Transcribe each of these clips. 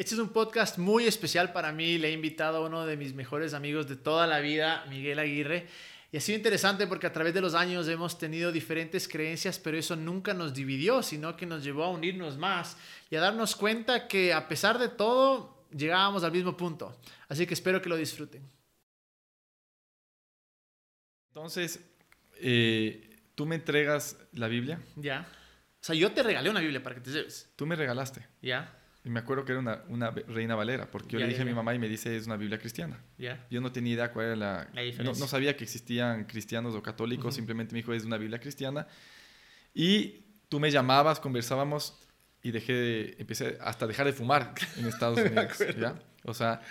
Este es un podcast muy especial para mí. Le he invitado a uno de mis mejores amigos de toda la vida, Miguel Aguirre. Y ha sido interesante porque a través de los años hemos tenido diferentes creencias, pero eso nunca nos dividió, sino que nos llevó a unirnos más y a darnos cuenta que a pesar de todo, llegábamos al mismo punto. Así que espero que lo disfruten. Entonces, eh, tú me entregas la Biblia. Ya. O sea, yo te regalé una Biblia para que te lleves. Tú me regalaste. Ya. Y me acuerdo que era una, una Reina Valera, porque yo le dije a mi mamá y me dice es una Biblia cristiana. Yo no tenía idea cuál era la... La no, diferencia. no sabía que existían cristianos o católicos, Ujú. simplemente me dijo es una Biblia cristiana. Y tú me llamabas, conversábamos y dejé de, empecé hasta a dejar de fumar en Estados Unidos. ¿ya? O sea,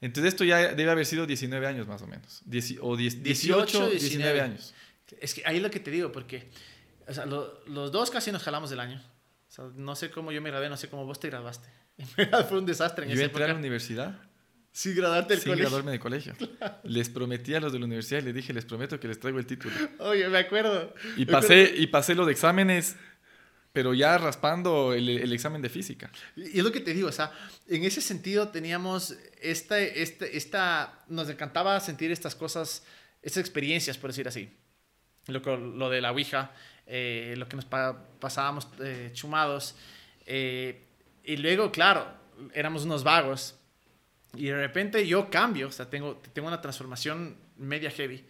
entonces esto ya debe haber sido 19 años más o menos. Dieci- o 10 18, 19, 19 años. Es que ahí es lo que te digo, porque o sea, lo- los dos casi nos jalamos del año. O sea, no sé cómo yo me gradué, no sé cómo vos te graduaste. En verdad fue un desastre en Yo esa entré a la universidad Sin graduarte del sin colegio. graduarme de colegio. Les prometí a los de la universidad y les dije, les prometo que les traigo el título. Oye, me acuerdo. Y Me pasé, acuerdo. y pasé los exámenes, pero ya raspando el, el examen de física. Y es lo que te digo, o sea, en ese sentido teníamos esta, esta, esta, nos encantaba sentir estas cosas, estas experiencias, por decir así. Lo, lo de la Ouija, eh, lo que nos pa- pasábamos eh, chumados. eh, y luego, claro, éramos unos vagos. Y de repente yo cambio, o sea, tengo, tengo una transformación media heavy.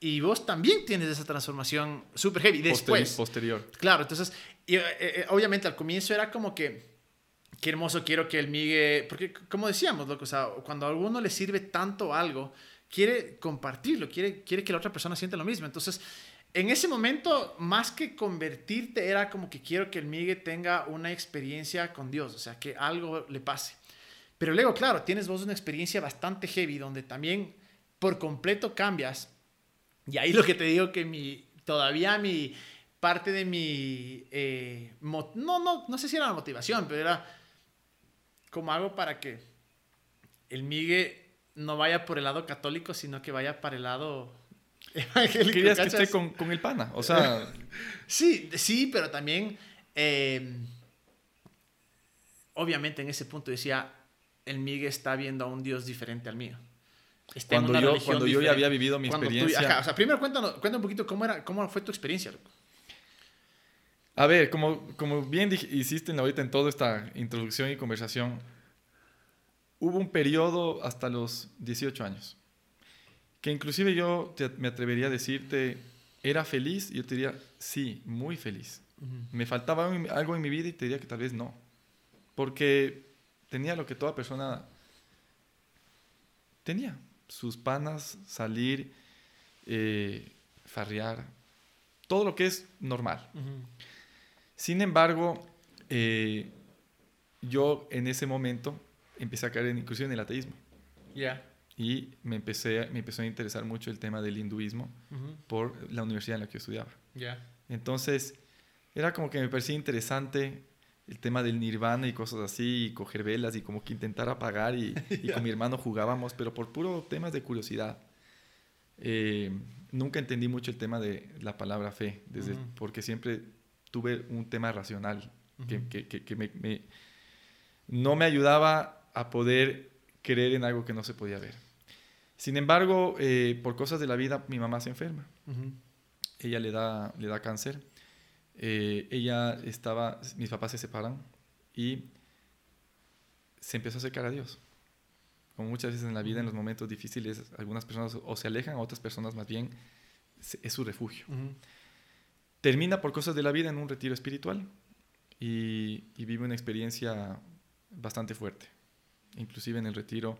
Y vos también tienes esa transformación super heavy. Después, posterior. Claro, entonces, y, eh, eh, obviamente al comienzo era como que, qué hermoso quiero que el Migue, porque como decíamos, loco, o sea, cuando a alguno le sirve tanto algo, quiere compartirlo, quiere, quiere que la otra persona sienta lo mismo. Entonces, en ese momento, más que convertirte, era como que quiero que el Migue tenga una experiencia con Dios, o sea, que algo le pase. Pero luego, claro, tienes vos una experiencia bastante heavy donde también por completo cambias. Y ahí lo que te digo que mi, todavía mi, parte de mi, eh, no, no, no sé si era la motivación, pero era como hago para que el Migue no vaya por el lado católico, sino que vaya para el lado evangélico. Querías que ¿cachas? esté con, con el pana. O sea, Sí, sí, pero también, eh, obviamente en ese punto decía, el Migue está viendo a un Dios diferente al mío. Está en cuando yo, cuando yo ya había vivido mi Cuando tú- experiencia. ajá, o sea, primero cuéntanos, cuéntanos un poquito cómo, era, cómo fue tu experiencia. loco. A ver, como, como bien dij- hiciste ahorita en toda esta introducción y conversación, hubo un periodo hasta los 18 años, que inclusive yo te- me atrevería a decirte, ¿era feliz? Y yo te diría, sí, muy feliz. Me faltaba algo en mi vida y te diría que tal vez no, porque tenía lo que toda persona tenía, sus panas, salir, eh, farrear, todo lo que es normal. Sin embargo, eh, yo en ese momento empecé a caer en, inclusive en el ateísmo Ya. Y me, empecé, me empezó a interesar mucho el tema del hinduismo por la universidad en la que yo estudiaba. Ya. Entonces, era como que me parecía interesante el tema del nirvana y cosas así, y coger velas y como que intentar apagar y, y con mi hermano jugábamos, pero por puro temas de curiosidad. Eh, nunca entendí mucho el tema de la palabra fe, desde, Ujú. porque siempre tuve un tema racional que, Ujú. que- que- que me- me- no me ayudaba a poder creer en algo que no se podía ver. Sin embargo, eh, por cosas de la vida, mi mamá se enferma ella le da, le da cáncer. Eh, ella estaba, mis papás se separan y se empezó a acercar a Dios. Como muchas veces en la vida, en los momentos difíciles, algunas personas o se alejan, otras personas más bien es su refugio. Termina por cosas de la vida en un retiro espiritual y, y vive una experiencia bastante fuerte. Inclusive en el retiro,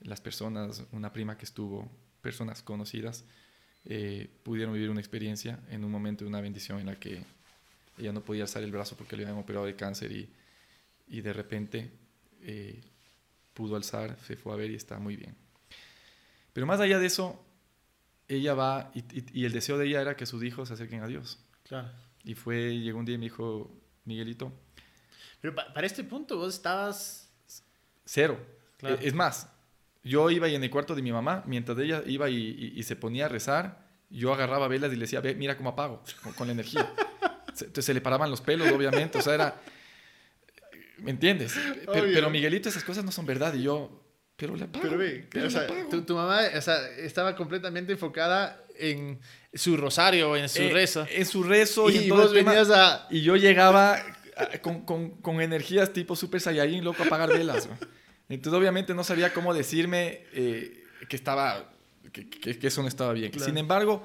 las personas, una prima que estuvo, personas conocidas, eh, pudieron vivir una experiencia en un momento de una bendición en la que ella no podía alzar el brazo porque le habían operado de cáncer y, y de repente eh, pudo alzar, se fue a ver y está muy bien. Pero más allá de eso, ella va y, y- y el deseo de ella era que sus hijos se acerquen a Dios. Claro. Y fue, llegó un día y me dijo, Miguelito, Pero pa- para este punto vos estabas... cero. Claro. Eh, Es más, yo iba y en el cuarto de mi mamá, mientras ella iba y, y- y se ponía a rezar, yo agarraba velas y le decía, ve, mira cómo apago, con, con la energía. Se, entonces se le paraban los pelos, obviamente, o sea, era... ¿Me entiendes? Pero, pero, Miguelito, esas cosas no son verdad. Y yo, pero le pago. Pero ve, o sea, Tu, mamá o sea, estaba completamente enfocada en su rosario, en su eh, rezo. En su rezo. Y, vos venías a... Y yo llegaba con, con, con, energías tipo Super Saiyajin, loco, a apagar velas. Entonces, obviamente, no sabía cómo decirme eh, que estaba... Que, que, eso no estaba bien. Sin embargo,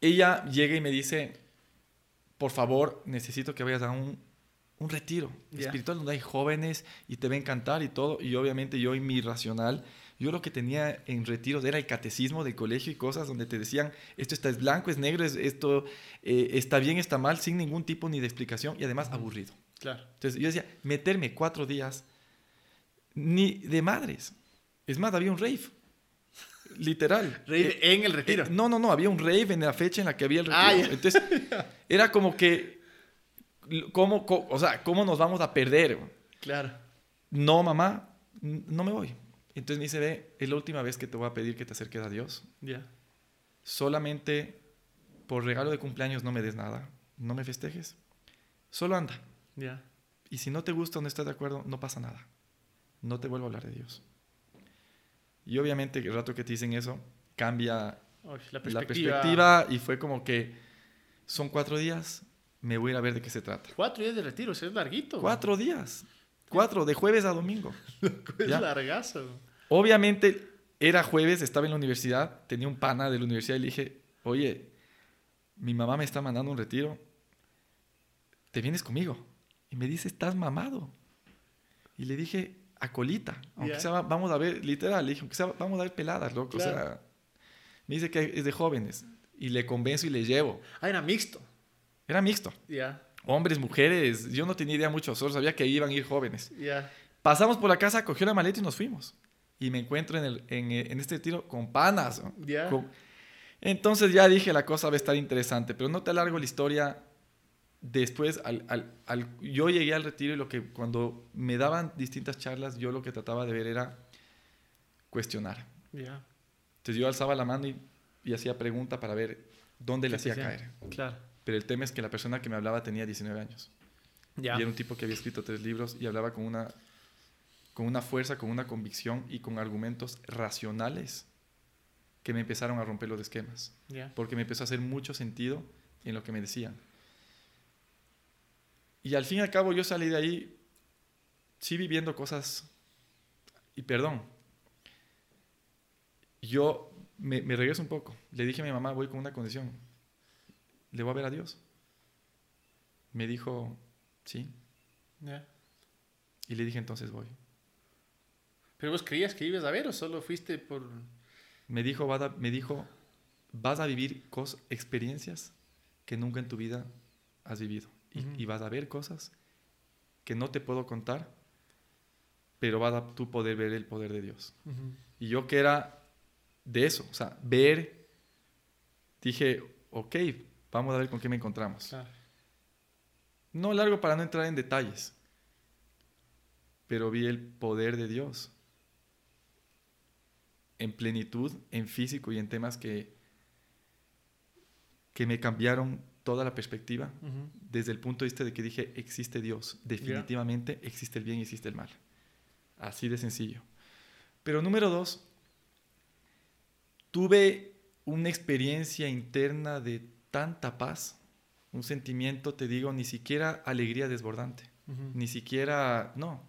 ella llega y me dice, por favor, necesito que vayas a un un retiro espiritual donde hay jóvenes y te va a encantar y todo. Y obviamente yo y mi racional, yo lo que tenía en retiros era el catecismo del colegio y cosas donde te decían, esto está es blanco, es negro, es, esto eh, está bien, está mal, sin ningún tipo ni de explicación y además aburrido. Claro. Entonces yo decía, meterme cuatro días ni de madres. Es más, había un rave. Literal. ¿Rave eh, en el retiro? Eh, no, no, no, había un rave en la fecha en la que había el ah, retiro. Entonces, era como que ¿cómo, o sea, ¿cómo nos vamos a perder? Claro. No, mamá, no me voy. Entonces me dice, ve, es la última vez que te voy a pedir que te acerques a Dios. Ya. Solamente por regalo de cumpleaños no me des nada. No me festejes. Solo anda. Ya. Y si no te gusta o no estás de acuerdo, no pasa nada. No te vuelvo a hablar de Dios. Y obviamente el rato que te dicen eso, cambia la, perspectiva. la perspectiva y fue como que son cuatro días, me voy a ir a ver de qué se trata. Cuatro días de retiro, es larguito. Cuatro días. Cuatro, de jueves a domingo. es largazo. Obviamente era jueves, estaba en la universidad, tenía un pana de la universidad y le dije, oye, mi mamá me está mandando un retiro, ¿te vienes conmigo? Y me dice, estás mamado. Y le dije, a colita, aunque sea, vamos a ver, literal, le dije, aunque sea, vamos a ver peladas, loco. O sea, me dice que es de jóvenes. Y le convenzo y le llevo. Ah, era mixto. Era mixto. Ya. Hombres, mujeres. Yo no tenía idea mucho, solo sabía que iban a ir jóvenes. Ya. Pasamos por la casa, cogió la maleta y nos fuimos. Y me encuentro en, el, en, en este tiro con panas. Ya. Entonces ya dije, la cosa va a estar interesante, pero no te alargo la historia. Después, al, al, al, yo llegué al retiro y lo que cuando me daban distintas charlas, yo lo que trataba de ver era cuestionar. Ya. Entonces yo alzaba la mano y, y hacía pregunta para ver dónde le hacía caer. Claro. Pero el tema es que la persona que me hablaba tenía 19 años. Y era un tipo que había escrito tres libros y hablaba con una, con una fuerza, con una convicción y con argumentos racionales que me empezaron a romper los esquemas. Porque me empezó a hacer mucho sentido en lo que me decían. Y al fin y al cabo yo salí de ahí, sí viviendo cosas, y perdón, yo me, me regreso un poco. Le dije a mi mamá, voy con una condición ¿le voy a ver a Dios? Me dijo, sí. Y le dije, entonces voy. ¿Pero vos creías que ibas a ver o solo fuiste por...? Me dijo, me dijo vas a vivir experiencias que nunca en tu vida has vivido. y, vas a ver cosas que no te puedo contar, pero vas a tú poder ver el poder de Dios. Y yo que era de eso, o sea, ver, dije, ok, Vamos a ver con qué me encontramos. No largo para no entrar en detalles, pero vi el poder de Dios en plenitud, en físico y en temas que, que me cambiaron toda la perspectiva desde el punto de vista de que dije, existe Dios, definitivamente existe el bien y existe el mal. Así de sencillo. Pero número dos, tuve una experiencia interna de tanta paz, un sentimiento, te digo, ni siquiera alegría desbordante, ni siquiera, no,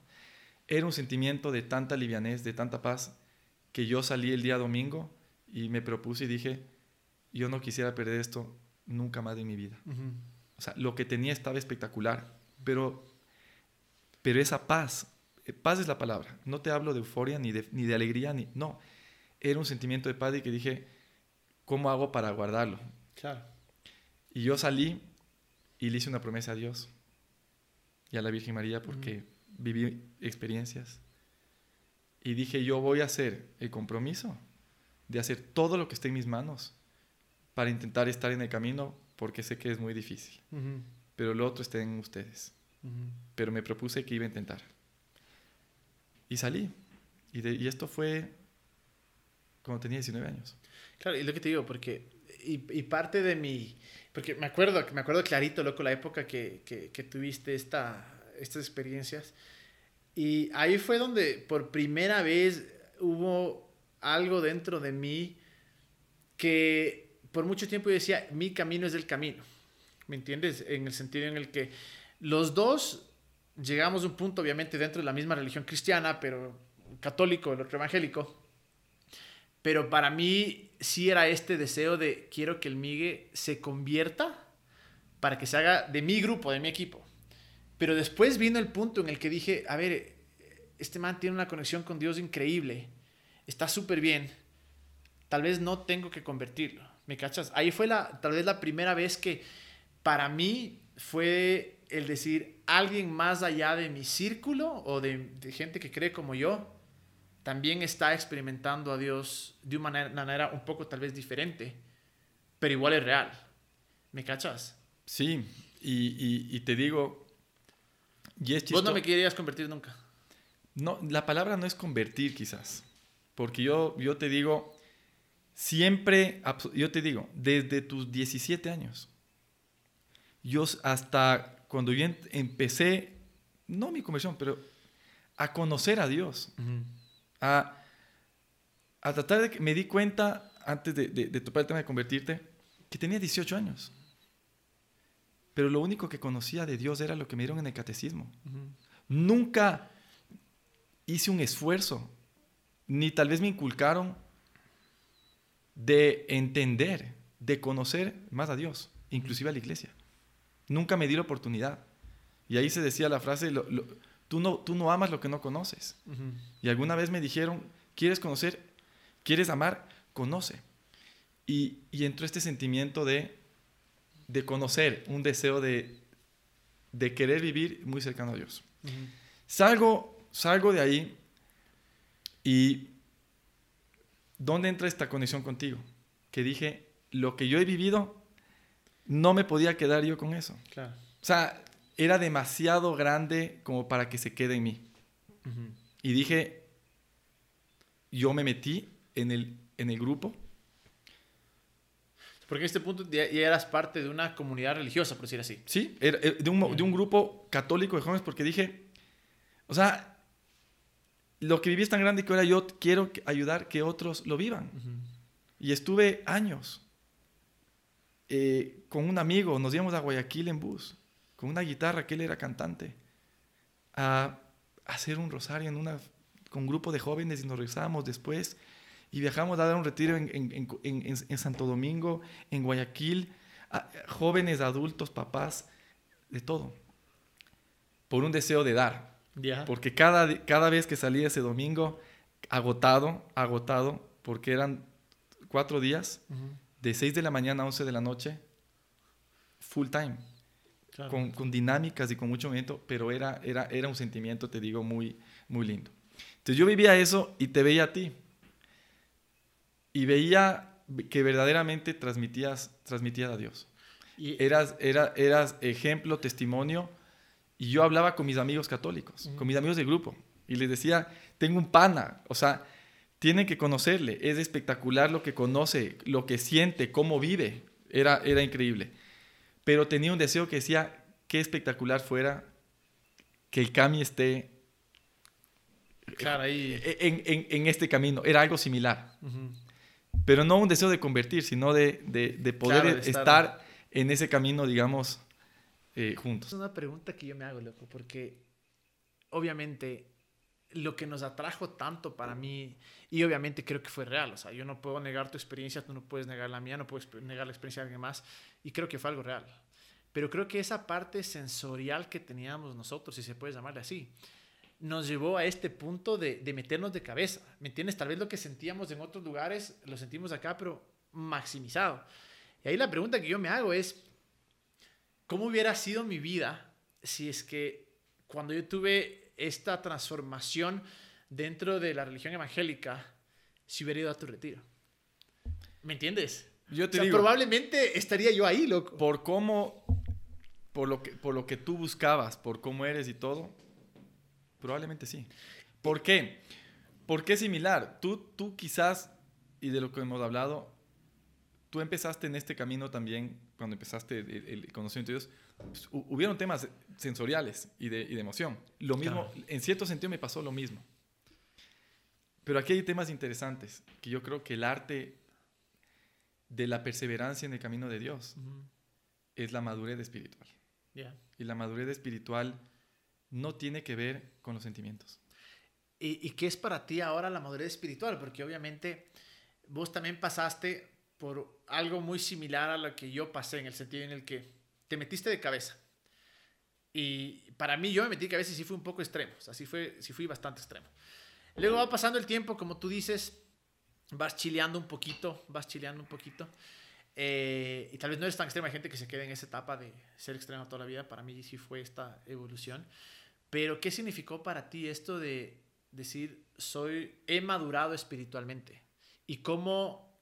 era un sentimiento de tanta livianez, de tanta paz, que yo salí el día domingo y me propuse y dije, yo no quisiera perder esto nunca más en mi vida. O sea, lo que tenía estaba espectacular, pero, pero esa paz, eh, paz es la palabra, no te hablo de euforia ni de, ni de alegría, ni, no, era un sentimiento de paz y que dije, ¿cómo hago para guardarlo? Claro. Y yo salí y le hice una promesa a Dios y a la Virgen María porque viví experiencias. Y dije, yo voy a hacer el compromiso de hacer todo lo que esté en mis manos para intentar estar en el camino porque sé que es muy difícil. Pero lo otro está en ustedes. Pero me propuse que iba a intentar. Y salí. Y, y esto fue cuando tenía 19 años. Claro, y lo que te digo, porque y, y, parte de mi porque me acuerdo me acuerdo clarito loco la época que, que, que tuviste esta estas experiencias. Y ahí fue donde por primera vez hubo algo dentro de mí que por mucho tiempo yo decía, mi camino es el camino. ¿Me entiendes? En el sentido en el que los dos llegamos a un punto, obviamente, dentro de la misma religión cristiana, pero católico, el otro evangélico. Pero para mí sí era este deseo de quiero que el Migue se convierta para que se haga de mi grupo, de mi equipo. Pero después vino el punto en el que dije, a ver, este man tiene una conexión con Dios increíble, está súper bien, tal vez no tengo que convertirlo, ¿me cachas? Ahí fue la, tal vez la primera vez que para mí fue el decir, alguien más allá de mi círculo o de, gente que cree como yo, también está experimentando a Dios de una manera, un poco tal vez diferente, pero igual es real. ¿Me cachas? Sí, y te digo, y es Vos no me querías convertir nunca. No, la palabra no es convertir quizás, porque yo, yo te digo, siempre, yo te digo, desde tus 17 años, yo hasta cuando yo empecé, no mi conversión, pero a conocer a Dios, uh -huh. a, a, tratar de que me di cuenta, antes de, de, de topar el tema de convertirte, que tenía 18 años. Pero lo único que conocía de Dios era lo que me dieron en el catecismo. Uh -huh. Nunca hice un esfuerzo, ni tal vez me inculcaron de entender, de conocer más a Dios, inclusive a la iglesia. Nunca me di la oportunidad. Y ahí se decía la frase, lo, lo, tú, no, tú no amas lo que no conoces. Uh -huh. Y alguna vez me dijeron, ¿quieres conocer? ¿Quieres amar? Conoce. Y, y entró este sentimiento de, de conocer, un deseo de, de querer vivir muy cercano a Dios. Uh -huh. Salgo salgo de ahí y ¿dónde entra esta conexión contigo? Que dije, lo que yo he vivido, no me podía quedar yo con eso. Claro. O sea, era demasiado grande como para que se quede en mí. Uh -huh. Y dije, yo me metí en el, en el grupo. Porque en este punto ya, ya, eras parte de una comunidad religiosa, por decir así. Sí, era, de, un, de un grupo católico de jóvenes porque dije, o sea, lo que viví es tan grande que ahora yo quiero ayudar que otros lo vivan. Uh -huh. Y estuve años eh, con un amigo, nos íbamos a Guayaquil en bus, con una guitarra, que él era cantante, a hacer un rosario en una, con un grupo de jóvenes y nos regresábamos después y viajamos a dar un retiro en, en, en, en Santo Domingo, en Guayaquil, a, jóvenes, adultos, papás, de todo, por un deseo de dar. Yeah. Porque cada, cada vez que salía ese domingo, agotado, agotado, porque eran cuatro días, uh -huh. de 6 de la mañana a 11 de la noche, full time, claro. con, con, dinámicas y con mucho movimiento, pero era, era, era un sentimiento, te digo, muy, muy lindo. Entonces yo vivía eso y te veía a ti. Y veía que verdaderamente transmitías, transmitías a Dios. Y, eras, era, eras ejemplo, testimonio y yo hablaba con mis amigos católicos, uh -huh. con mis amigos del grupo, y les decía, tengo un pana, o sea, tienen que conocerle, es espectacular lo que conoce, lo que siente, cómo vive, era, era increíble. Pero tenía un deseo que decía, qué espectacular fuera que el Cami esté claro, ahí. en, en, en, este camino, era algo similar. Uh -huh. Pero no un deseo de convertir, sino de, de, de poder claro, de estar... estar en ese camino, digamos, eh, juntos. Es una pregunta que yo me hago, loco, porque obviamente lo que nos atrajo tanto para mí, y obviamente creo que fue real, o sea, yo no puedo negar tu experiencia, tú no puedes negar la mía, no puedes negar la experiencia de alguien más, y creo que fue algo real. Pero creo que esa parte sensorial que teníamos nosotros, si se puede llamarle así, nos llevó a este punto de, de meternos de cabeza. ¿Me entiendes? Tal vez lo que sentíamos en otros lugares lo sentimos acá, pero maximizado. Y ahí la pregunta que yo me hago es, ¿Cómo hubiera sido mi vida si es que cuando yo tuve esta transformación dentro de la religión evangélica, si hubiera ido a tu retiro? ¿Me entiendes? Yo te o sea, digo, probablemente estaría yo ahí, loco. Por cómo, por lo, que, por lo que tú buscabas, por cómo eres y todo, probablemente sí. ¿Por qué? Porque es similar. Tú, tú quizás, y de lo que hemos hablado, tú empezaste en este camino también, cuando empezaste el, el conocimiento de Dios, pues, hubieron temas sensoriales y de, y de emoción. Lo mismo, en cierto sentido me pasó lo mismo. Pero aquí hay temas interesantes, que yo creo que el arte de la perseverancia en el camino de Dios es la madurez espiritual. Y la madurez espiritual no tiene que ver con los sentimientos. ¿Y, ¿Y qué es para ti ahora la madurez espiritual? Porque obviamente vos también pasaste por algo muy similar a lo que yo pasé, en el sentido en el que te metiste de cabeza. Y para mí yo me metí de cabeza y sí fui un poco extremo, o sea, sí, fue, sí fui bastante extremo. Luego va pasando el tiempo, como tú dices, vas chileando un poquito, vas chileando un poquito. Eh, y tal vez no eres tan extrema, hay gente que se queda en esa etapa de ser extremo toda la vida. Para mí sí fue esta evolución. Pero, ¿qué significó para ti esto de decir, soy, he madurado espiritualmente? ¿Y cómo,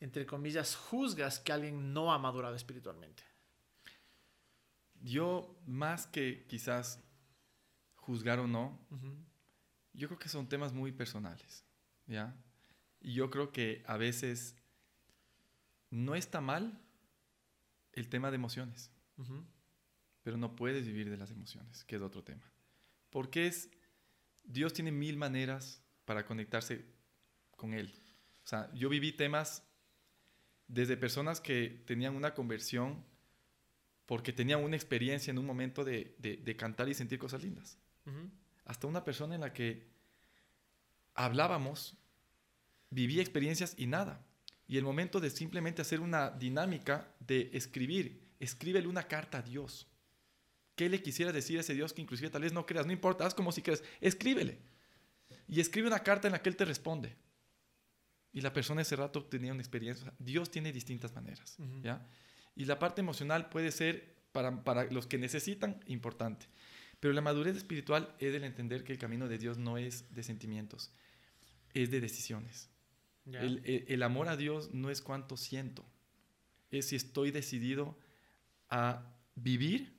entre comillas, juzgas que alguien no ha madurado espiritualmente? Yo, más que quizás juzgar o no, yo creo que son temas muy personales, ¿ya? Y yo creo que a veces no está mal el tema de emociones, pero no puedes vivir de las emociones, que es otro tema. Porque es, Dios tiene mil maneras para conectarse con Él. O sea, yo viví temas desde personas que tenían una conversión porque tenían una experiencia en un momento de, cantar y sentir cosas lindas. Hasta una persona en la que hablábamos, vivía experiencias y nada. Y el momento de simplemente hacer una dinámica de escribir, escríbele una carta a Dios. ¿Qué le quisiera decir a ese Dios que inclusive tal vez no creas? No importa, haz como si creas. Escríbele. Y escribe una carta en la que Él te responde. Y la persona ese rato tenía una experiencia. Dios tiene distintas maneras. ¿ya? Y la parte emocional puede ser para, para los que necesitan importante. Pero la madurez espiritual es el entender que el camino de Dios no es de sentimientos, es de decisiones. El, amor a Dios no es cuánto siento, es si estoy decidido a vivir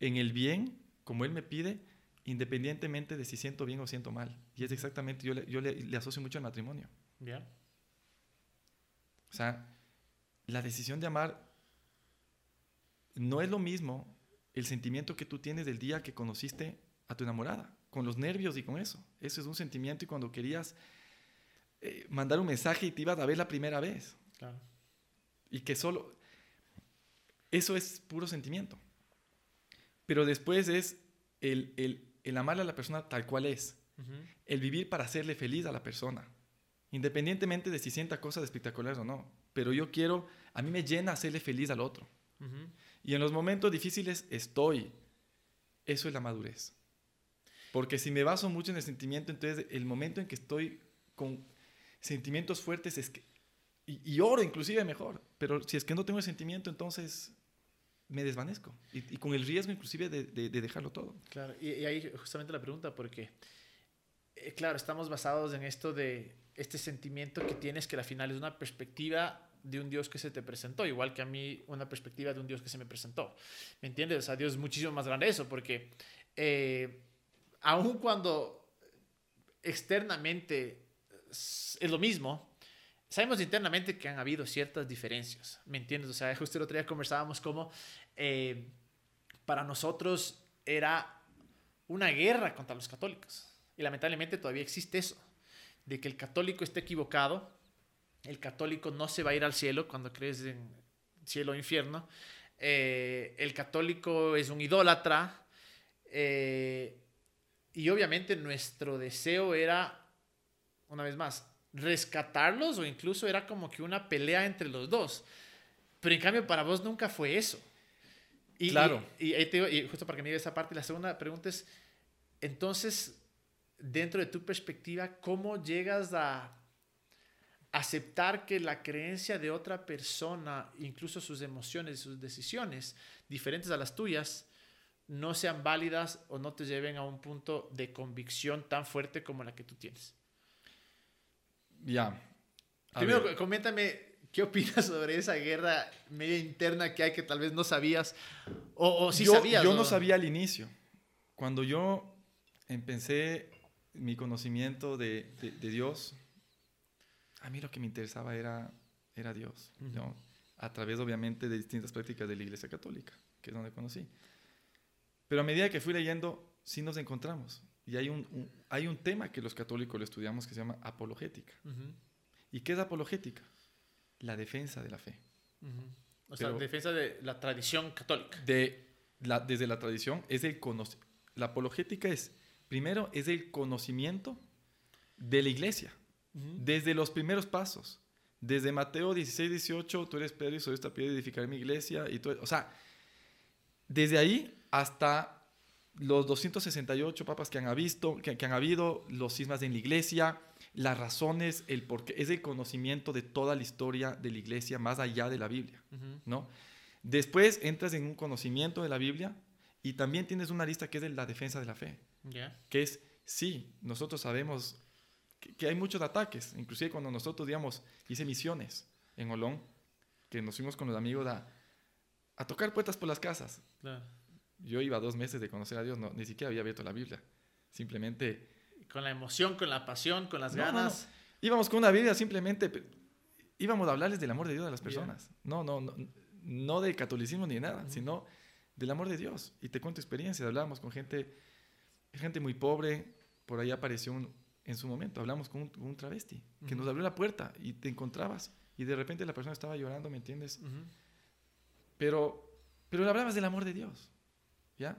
en el bien como Él me pide, independientemente de si siento bien o siento mal. Y es exactamente, yo le, yo le, asocio mucho al matrimonio. O sea, la decisión de amar no es lo mismo el sentimiento que tú tienes del día que conociste a tu enamorada, con los nervios y con eso. Eso es un sentimiento y cuando querías eh, mandar un mensaje y te ibas a ver la primera vez. Claro. Y que solo... Eso es puro sentimiento. Pero después es el, el, el amarle a la persona tal cual es. El vivir para hacerle feliz a la persona. Independientemente de si sienta cosas espectaculares o no. Pero yo quiero, a mí me llena hacerle feliz al otro. Y en los momentos difíciles estoy. Eso es la madurez. Porque si me baso mucho en el sentimiento, entonces el momento en que estoy con sentimientos fuertes es que, y, oro inclusive mejor, pero si es que no tengo el sentimiento, entonces me desvanezco y, con el riesgo inclusive de, de, dejarlo todo. Claro, y, ahí justamente la pregunta, porque, eh, claro, estamos basados en esto de este sentimiento que tienes que al final es una perspectiva de un Dios que se te presentó, igual que a mí una perspectiva de un Dios que se me presentó. ¿Me entiendes? O sea, Dios es muchísimo más grande eso, porque eh, aun cuando externamente es lo mismo, sabemos internamente que han habido ciertas diferencias, ¿me entiendes? O sea, justo el otro día conversábamos como eh, para nosotros era una guerra contra los católicos. Y lamentablemente todavía existe eso, de que el católico esté equivocado, el católico no se va a ir al cielo cuando crees en cielo o infierno, eh, el católico es un idólatra, eh, y obviamente nuestro deseo era, una vez más, rescatarlos o incluso era como que una pelea entre los dos. Pero en cambio para vos nunca fue eso. Y, claro. Y, y, justo para que me diga esa parte, la segunda pregunta es, entonces, dentro de tu perspectiva, ¿cómo llegas a aceptar que la creencia de otra persona, incluso sus emociones, sus decisiones diferentes a las tuyas, no sean válidas o no te lleven a un punto de convicción tan fuerte como la que tú tienes. Ya. Primero, coméntame qué opinas sobre esa guerra media interna que hay que tal vez no sabías o, o sí yo, sabías. Yo no sabía al inicio. Cuando yo empecé mi conocimiento de, de, Dios, a mí lo que me interesaba era era Dios, ¿no? A través, obviamente, de distintas prácticas de la Iglesia Católica, que es donde conocí. Pero a medida que fui leyendo, sí nos encontramos. Y hay un, hay un tema que los católicos lo estudiamos que se llama apologética. ¿Y qué es apologética? La defensa de la fe. O sea, defensa de la tradición católica. De la, desde la tradición, es el la apologética es, primero, es el conocimiento de la iglesia, desde los primeros pasos. Desde Mateo 16, 18, tú eres Pedro y soy esta piedra edificar mi iglesia. Y todo, o sea, desde ahí hasta los 268 papas que han, visto, que, han habido, los sismas en la iglesia, las razones, el porqué, es el conocimiento de toda la historia de la iglesia más allá de la Biblia, ¿no? Después entras en un conocimiento de la Biblia y también tienes una lista que es de la defensa de la fe, que es, sí, nosotros sabemos que, hay muchos ataques. Inclusive cuando nosotros, digamos, hice misiones en Olón, que nos fuimos con los amigos a, a tocar puertas por las casas. Yo iba dos meses de conocer a Dios, no, ni siquiera había abierto la Biblia. Simplemente... Con la emoción, con la pasión, con las ganas. íbamos con una Biblia, simplemente íbamos a hablarles del amor de Dios a las personas. No, no, no, no del catolicismo ni de nada, sino del amor de Dios. Y te cuento experiencias. Hablábamos con gente, gente muy pobre. Por ahí apareció un, en su momento. Hablamos con un, travesti que nos abrió la puerta y te encontrabas y de repente la persona estaba llorando, ¿me entiendes? Pero, pero le hablabas del amor de Dios, ¿ya?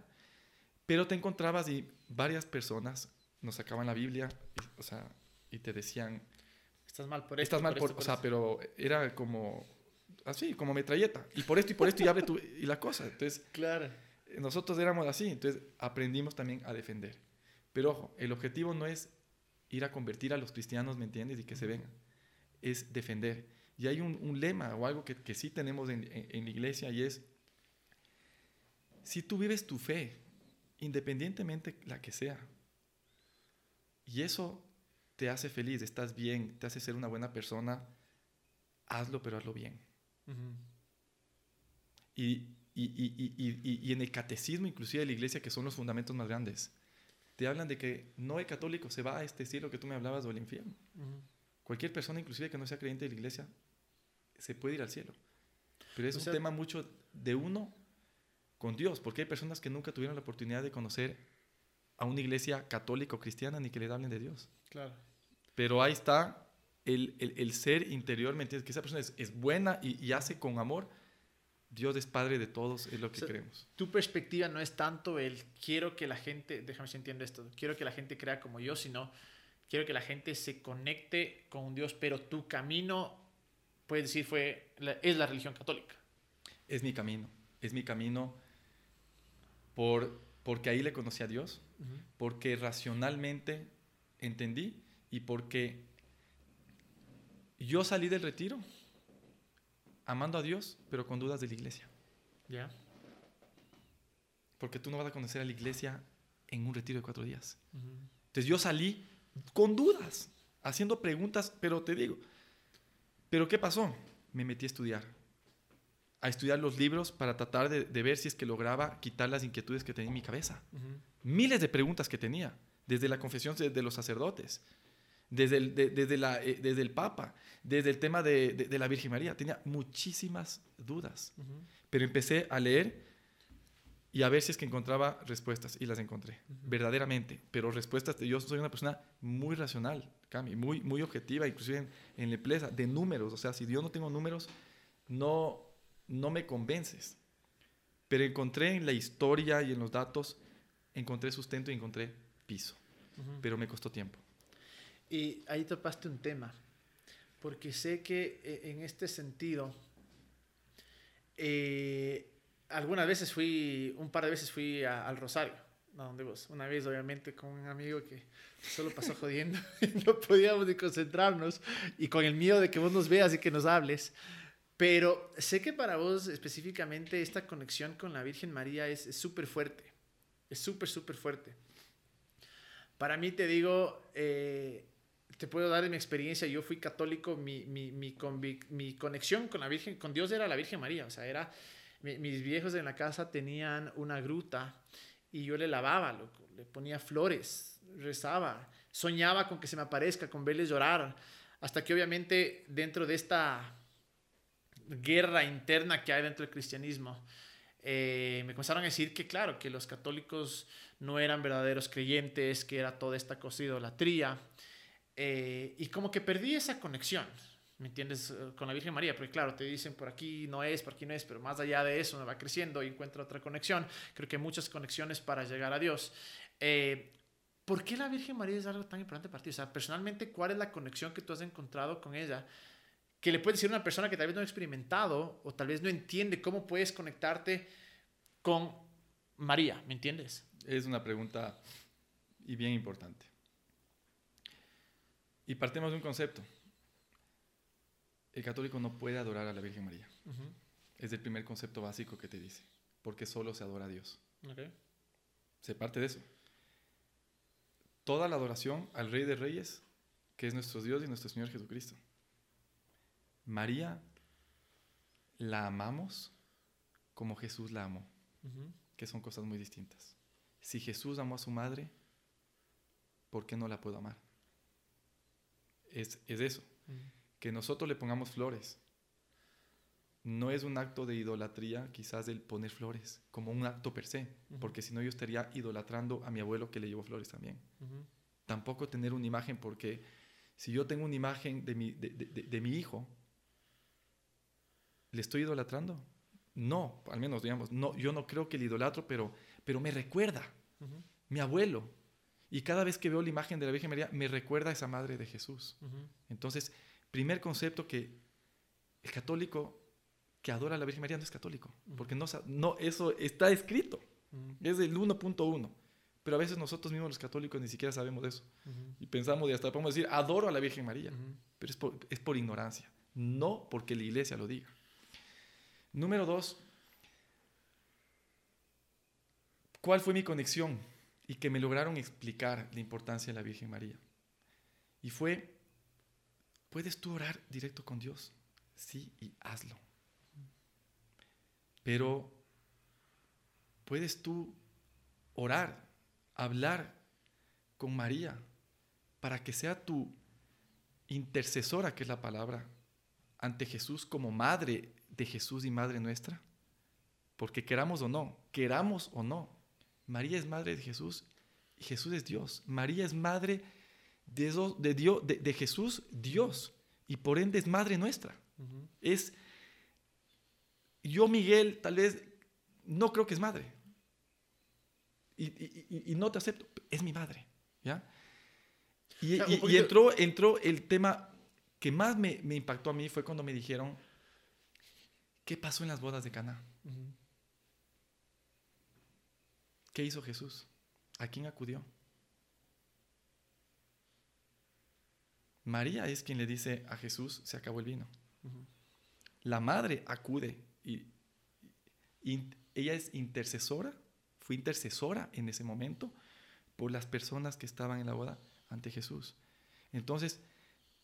Pero te encontrabas y varias personas nos sacaban la Biblia, y, o sea, y te decían... Estás mal por esto. Estás mal por, o sea, pero era como así, como metralleta. Y por esto y por esto y abre tu, y la cosa. Entonces, claro. Nosotros éramos así, entonces aprendimos también a defender. Pero ojo, el objetivo no es ir a convertir a los cristianos, ¿me entiendes? Y que se vengan. Es defender. Y hay un, lema o algo que, que sí tenemos en, en, la iglesia y es, si tú vives tu fe, independientemente la que sea, y eso te hace feliz, estás bien, te hace ser una buena persona, hazlo, pero hazlo bien. y, y, y, y, en el catecismo, inclusive de la iglesia, que son los fundamentos más grandes, te hablan de que no el católico se va a este cielo que tú me hablabas o al infierno. Cualquier persona, inclusive que no sea creyente de la iglesia, se puede ir al cielo. Pero es un tema mucho de uno con Dios, porque hay personas que nunca tuvieron la oportunidad de conocer a una iglesia católica o cristiana ni que le hablen de Dios. Claro. Pero ahí está el, el, ser interior, ¿me entiendes? Que esa persona es, es buena y, y, hace con amor, Dios es Padre de todos, es lo que creemos. Tu perspectiva no es tanto el quiero que la gente, déjame si entiendo esto, quiero que la gente crea como yo, sino quiero que la gente se conecte con Dios, pero tu camino, puedes decir, fue, es la religión católica. Es mi camino, es mi camino por, porque ahí le conocí a Dios, porque racionalmente entendí y porque yo salí del retiro amando a Dios, pero con dudas de la iglesia. Ya. Porque tú no vas a conocer a la iglesia en un retiro de cuatro días. Entonces yo salí con dudas, haciendo preguntas, pero te digo, ¿pero qué pasó? Me metí a estudiar, a estudiar los libros para tratar de, ver si es que lograba quitar las inquietudes que tenía en mi cabeza. Miles de preguntas que tenía, desde la confesión de los sacerdotes, desde el, desde, la, eh, desde el Papa, desde el tema de, de, la Virgen María. Tenía muchísimas dudas, pero empecé a leer y a ver si es que encontraba respuestas y las encontré, verdaderamente, pero respuestas, yo soy una persona muy racional, Cami, muy, muy objetiva, inclusive en, en la empresa, de números, o sea, si yo no tengo números, no, no me convences, pero encontré en la historia y en los datos, encontré sustento y encontré piso, pero me costó tiempo. Y ahí topaste un tema, porque sé que eh, en este sentido, eh, algunas veces fui, un par de veces fui al Rosario, ¿no? donde vos, una vez obviamente con un amigo que solo pasó jodiendo y no podíamos ni concentrarnos, y con el miedo de que vos nos veas y que nos hables. Pero sé que para vos específicamente esta conexión con la Virgen María es súper fuerte, es súper, súper fuerte. Para mí te digo, eh, te puedo dar mi experiencia, yo fui católico, mi, mi, mi, mi, conexión con la Virgen, con Dios era la Virgen María, o sea, era, mis viejos en la casa tenían una gruta y yo le lavaba, le ponía flores, rezaba, soñaba con que se me aparezca, con verles llorar, hasta que obviamente dentro de esta guerra interna que hay dentro del cristianismo. Eh, me comenzaron a decir que, claro, que los católicos no eran verdaderos creyentes, que era toda esta cosa idolatría. Eh, y como que perdí esa conexión, ¿me entiendes? Eh, con la Virgen María, porque claro, te dicen por aquí no es, por aquí no es, pero más allá de eso me va creciendo y encuentra otra conexión. Creo que hay muchas conexiones para llegar a Dios. ¿Por qué la Virgen María es algo tan importante para ti? O sea, personalmente, ¿cuál es la conexión que tú has encontrado con ella? Que le puede decir a una persona que tal vez no ha experimentado o tal vez no entiende cómo puedes conectarte con María, ¿me entiendes? Es una pregunta y bien importante. Y partimos de un concepto. El católico no puede adorar a la Virgen María. Es el primer concepto básico que te dice, porque solo se adora a Dios. Se parte de eso. Toda la adoración al Rey de Reyes, que es nuestro Dios y nuestro Señor Jesucristo. María la amamos como Jesús la amó, que son cosas muy distintas. Si Jesús amó a su madre, ¿por qué no la puedo amar? Es, eso, que nosotros le pongamos flores. No es un acto de idolatría, quizás el poner flores, como un acto per se, porque si no yo estaría idolatrando a mi abuelo que le llevó flores también. Tampoco tener una imagen, porque si yo tengo una imagen de mi, de mi hijo, ¿le estoy idolatrando? No, al menos digamos, no, yo no creo que el idolatro, pero, pero me recuerda, mi abuelo. Y cada vez que veo la imagen de la Virgen María, me recuerda a esa madre de Jesús. Entonces, primer concepto que el católico que adora a la Virgen María no es católico, porque no, no, eso está escrito, es el 1.1. Pero a veces nosotros mismos los católicos ni siquiera sabemos de eso. Y pensamos y hasta podemos decir, adoro a la Virgen María. Pero es por, es por ignorancia, no porque la iglesia lo diga. Número dos, ¿cuál fue mi conexión? Y que me lograron explicar la importancia de la Virgen María. Y fue, ¿puedes tú orar directo con Dios? Sí, y hazlo. Pero, ¿puedes tú orar, hablar con María para que sea tu intercesora, que es la palabra, ante Jesús como madre de Jesús y madre nuestra? Porque queramos o no, queramos o no, María es madre de Jesús y Jesús es Dios. María es madre de, de, Dios, de, Jesús, Dios, y por ende es madre nuestra. Es, yo Miguel tal vez no creo que es madre. Y, no te acepto, es mi madre. ¿ya? Y, entró, entró el tema que más me, me impactó a mí fue cuando me dijeron, ¿Qué pasó en las bodas de Cana? ¿Qué hizo Jesús? ¿A quién acudió? María es quien le dice a Jesús, se acabó el vino. La madre acude y, ella es intercesora, fue intercesora en ese momento por las personas que estaban en la boda ante Jesús. Entonces,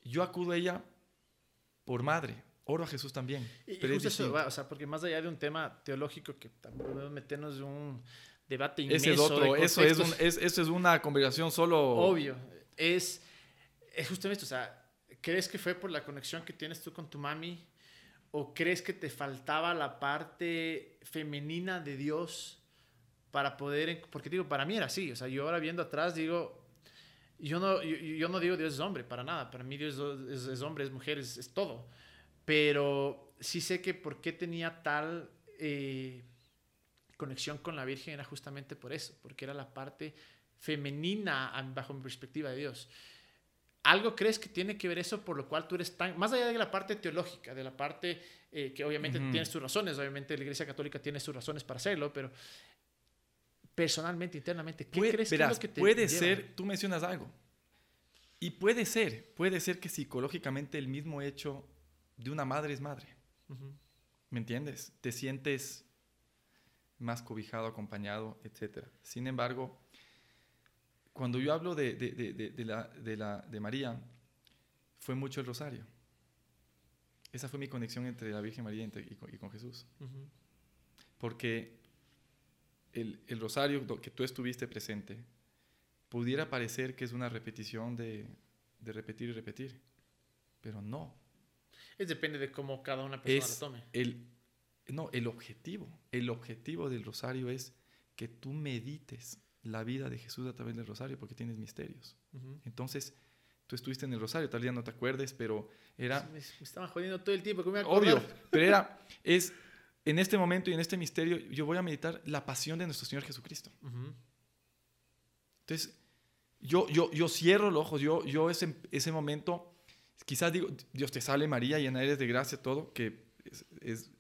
yo acudo a ella por madre, Oro a Jesús también. pero es eso, o sea, porque más allá de un tema teológico que podemos meternos en un debate inmenso. Ese es otro, eso es, es, eso es una conversación solo. Obvio. Es, es justamente, o sea, ¿crees que fue por la conexión que tienes tú con tu mami? ¿O crees que te faltaba la parte femenina de Dios para poder.? Porque digo, para mí era así. O sea, yo ahora viendo atrás digo, yo no, yo, no digo Dios es hombre, para nada. Para mí Dios es, es hombre, es mujer, es, es todo pero sí sé que por qué tenía tal eh, conexión con la Virgen era justamente por eso, porque era la parte femenina bajo mi perspectiva de Dios. ¿Algo crees que tiene que ver eso por lo cual tú eres tan, más allá de la parte teológica, de la parte eh, que obviamente tiene sus razones, obviamente la Iglesia Católica tiene sus razones para hacerlo, pero personalmente, internamente, ¿qué crees que es lo que te Puede ser, tú mencionas algo, y puede ser, puede ser que psicológicamente el mismo hecho de una madre es madre. ¿Me entiendes? Te sientes más cobijado, acompañado, etc. Sin embargo, cuando yo hablo de, de, la, de, María, fue mucho el rosario. Esa fue mi conexión entre la Virgen María y, con, Jesús. Porque el, el, rosario que tú estuviste presente pudiera parecer que es una repetición de, de repetir y repetir, pero no Es depende de cómo cada una persona lo tome. El, no, el objetivo. El objetivo del rosario es que tú medites la vida de Jesús a través del rosario porque tienes misterios. Entonces, tú estuviste en el rosario, tal día no te acuerdes, pero era... Me, estaban jodiendo todo el tiempo, me Obvio, pero era, es, en este momento y en este misterio, yo voy a meditar la pasión de nuestro Señor Jesucristo. Entonces, yo, yo, yo cierro los ojos, yo, yo ese, ese momento, quizás digo, Dios te sale María, llena eres de gracia, todo, que es...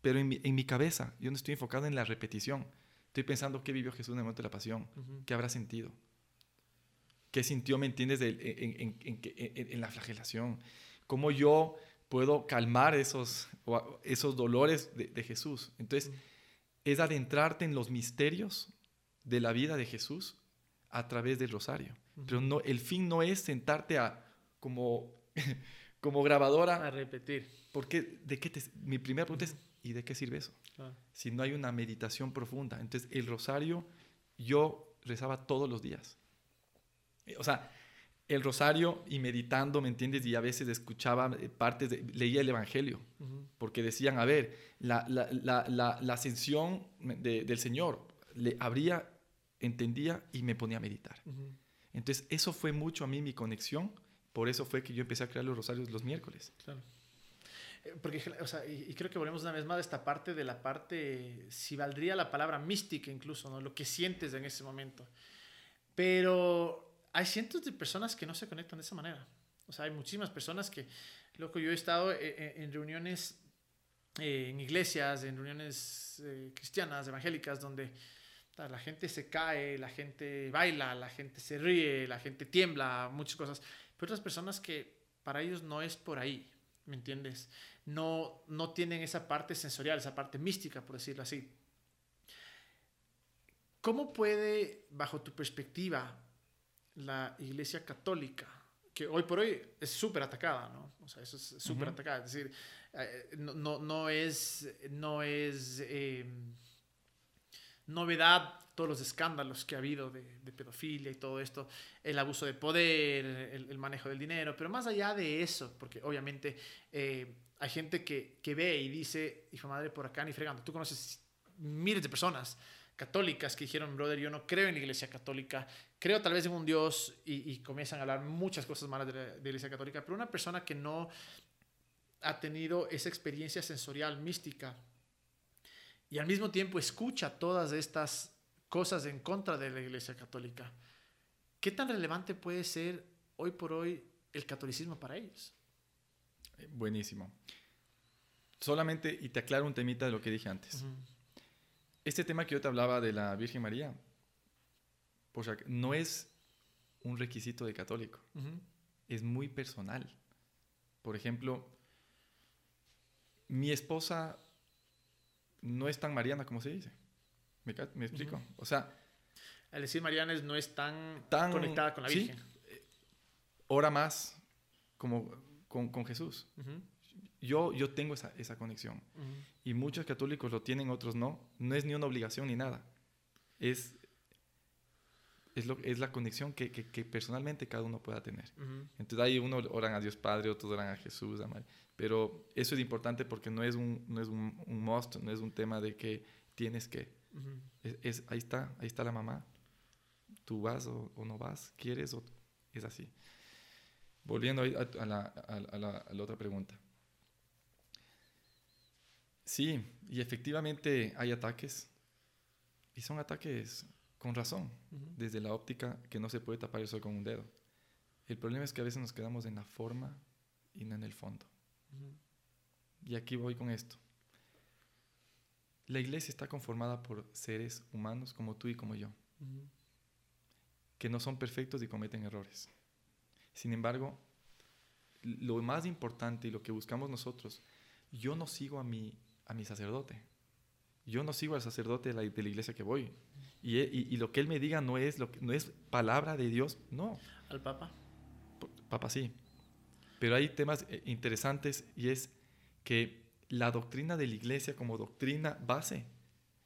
pero en mi, en mi, cabeza, yo no estoy enfocado en la repetición. Estoy pensando qué vivió Jesús en el momento de la pasión, qué habrá sentido, qué sintió, ¿me entiendes?, en, en, en, en, la flagelación, cómo yo puedo calmar esos, esos dolores de, de Jesús. Entonces, es adentrarte en los misterios de la vida de Jesús a través del rosario. Pero no, el fin no es sentarte a como, como grabadora. A repetir. Porque, ¿de qué te, mi primera pregunta es, ¿y de qué sirve eso? Si no hay una meditación profunda. Entonces, el rosario yo rezaba todos los días. O sea, el rosario y meditando, ¿me entiendes? Y a veces escuchaba eh, partes, de, leía el Evangelio, porque decían, a ver, la, la, la, la ascensión del Señor le abría entendía y me ponía a meditar. Entonces, eso fue mucho a mí mi conexión. Por eso fue que yo empecé a crear los rosarios los miércoles. Claro. Eh, porque, o sea, y, creo que volvemos una vez más de esta parte de la parte, si valdría la palabra mística incluso, ¿no? Lo que sientes en ese momento. Pero hay cientos de personas que no se conectan de esa manera. O sea, hay muchísimas personas que, loco, yo he estado eh, eh, en reuniones, en iglesias, en reuniones cristianas, evangélicas, donde la gente se cae, la gente baila, la gente se ríe, la gente tiembla, muchas cosas. Pero otras personas que para ellos no es por ahí, ¿me entiendes? No, no tienen esa parte sensorial, esa parte mística, por decirlo así. ¿Cómo puede, bajo tu perspectiva, la Iglesia Católica, que hoy por hoy es súper atacada, ¿no? O sea, eso es súper atacada. Es decir, eh, no, no, no, es, no es eh, novedad todos los escándalos que ha habido de, pedofilia y todo esto, el abuso de poder, el, manejo del dinero, pero más allá de eso, porque obviamente eh, hay gente que, que, ve y dice, hijo madre, por acá ni fregando, tú conoces miles de personas católicas que dijeron, brother, yo no creo en la iglesia católica, creo tal vez en un Dios y, comienzan a hablar muchas cosas malas de la, de la iglesia católica, pero una persona que no ha tenido esa experiencia sensorial mística, y al mismo tiempo escucha todas estas cosas en contra de la Iglesia Católica, ¿qué tan relevante puede ser hoy por hoy el catolicismo para ellos? Eh, buenísimo. Solamente, y te aclaro un temita de lo que dije antes. Este tema que yo te hablaba de la Virgen María, pues no es un requisito de católico, es muy personal. Por ejemplo, mi esposa no es tan mariana como se dice. ¿Me, explico? O sea... Al decir mariana no es tan, tan conectada con la Virgen. ora más como con, Jesús. yo, yo tengo esa, esa conexión. Y muchos católicos lo tienen, otros no. No es ni una obligación ni nada. Es, es, lo, es la conexión que, que, personalmente cada uno pueda tener. Entonces ahí uno oran a Dios Padre, otros oran a Jesús, a María. Pero eso es importante porque no es un, no es un, un must, no es un tema de que tienes que. es, ahí está, ahí está la mamá. Tú vas o, no vas, quieres o es así. Volviendo a, la, a, la, otra pregunta. Sí, y efectivamente hay ataques. Y son ataques con razón, desde la óptica que no se puede tapar el sol con un dedo. El problema es que a veces nos quedamos en la forma y no en el fondo. Y aquí voy con esto. La iglesia está conformada por seres humanos como tú y como yo, que no son perfectos y cometen errores. Sin embargo, lo más importante y lo que buscamos nosotros, yo no sigo a mi, a mi sacerdote. Yo no sigo al sacerdote de la, de la iglesia que voy. Y, y, lo que él me diga no es, lo que, no es palabra de Dios, no. ¿Al Papa? Papa sí. Pero hay temas eh, interesantes y es que la doctrina de la iglesia como doctrina base,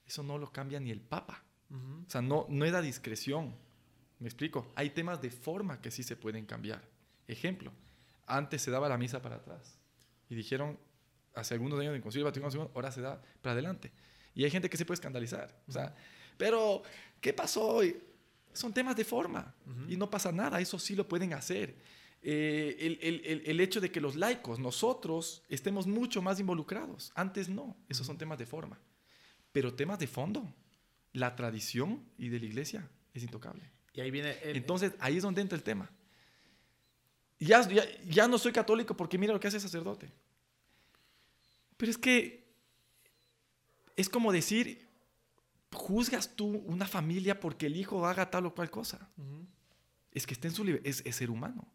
eso no lo cambia ni el Papa. O sea, no, no es la discreción. Me explico. Hay temas de forma que sí se pueden cambiar. Ejemplo, antes se daba la misa para atrás. Y dijeron, hace algunos años en Concilio Vaticano II, ahora se da para adelante. Y hay gente que se puede escandalizar. O sea, pero, ¿qué pasó? Son temas de forma y no pasa nada, eso sí lo pueden hacer. Eh, el, el, el, hecho de que los laicos, nosotros, estemos mucho más involucrados. Antes no, esos son temas de forma. Pero temas de fondo, la tradición y de la iglesia es intocable. Y ahí viene Entonces, ahí es donde entra el tema. Ya, ya, ya, no soy católico porque mira lo que hace el sacerdote. Pero es que es como decir, juzgas tú una familia porque el hijo haga tal o cual cosa. Es que está en su es, es ser humano.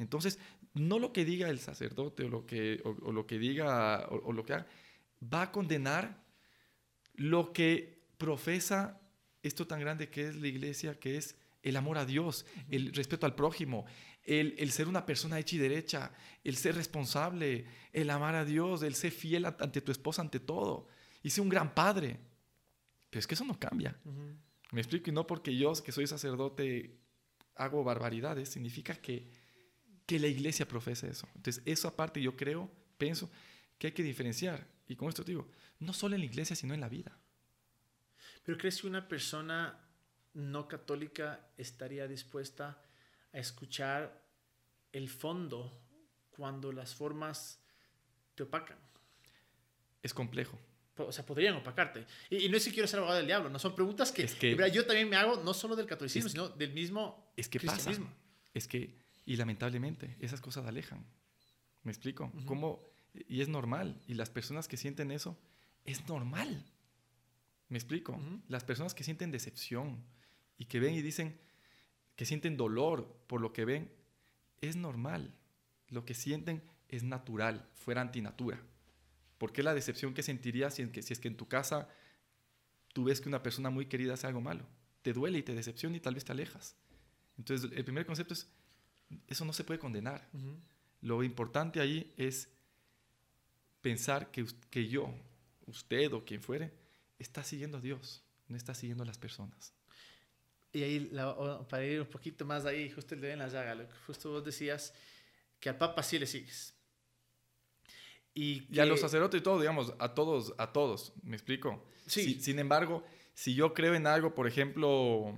Entonces, no lo que diga el sacerdote o lo que, o, lo que diga o, lo que haga, va a condenar lo que profesa esto tan grande que es la iglesia, que es el amor a Dios, el respeto al prójimo, el, el, ser una persona hecha y derecha, el ser responsable, el amar a Dios, el ser fiel ante tu esposa, ante todo, y ser un gran padre. Pero es que eso no cambia. Me explico, y no porque yo, que soy sacerdote, hago barbaridades, significa que que la iglesia profesa eso. Entonces, eso aparte yo creo, pienso, que hay que diferenciar. Y con esto digo, no solo en la iglesia, sino en la vida. Pero ¿crees que una persona no católica estaría dispuesta a escuchar el fondo cuando las formas te opacan? Es complejo. O sea, podrían opacarte. Y, no es que quiero ser abogado del diablo, no son preguntas que, yo también me hago, no solo del catolicismo, sino del mismo es que Pasa. Es que y lamentablemente, esas cosas alejan. ¿Me explico? ¿Cómo? Y es normal. Y las personas que sienten eso, es normal. ¿Me explico? Las personas que sienten decepción y que ven y dicen que sienten dolor por lo que ven, es normal. Lo que sienten es natural, fuera antinatura. ¿Por qué la decepción que sentirías si, si es que en tu casa tú ves que una persona muy querida hace algo malo? Te duele y te decepciona y tal vez te alejas. Entonces, el primer concepto es eso no se puede condenar. Lo importante ahí es pensar que, que yo, usted o quien fuere, está siguiendo a Dios, no está siguiendo a las personas. Y ahí, para ir un poquito más ahí, justo el de en la llaga, justo vos decías que al Papa sí le sigues. Y, a los sacerdotes y todo, digamos, a todos, a todos, ¿me explico? Sí. sin embargo, si yo creo en algo, por ejemplo,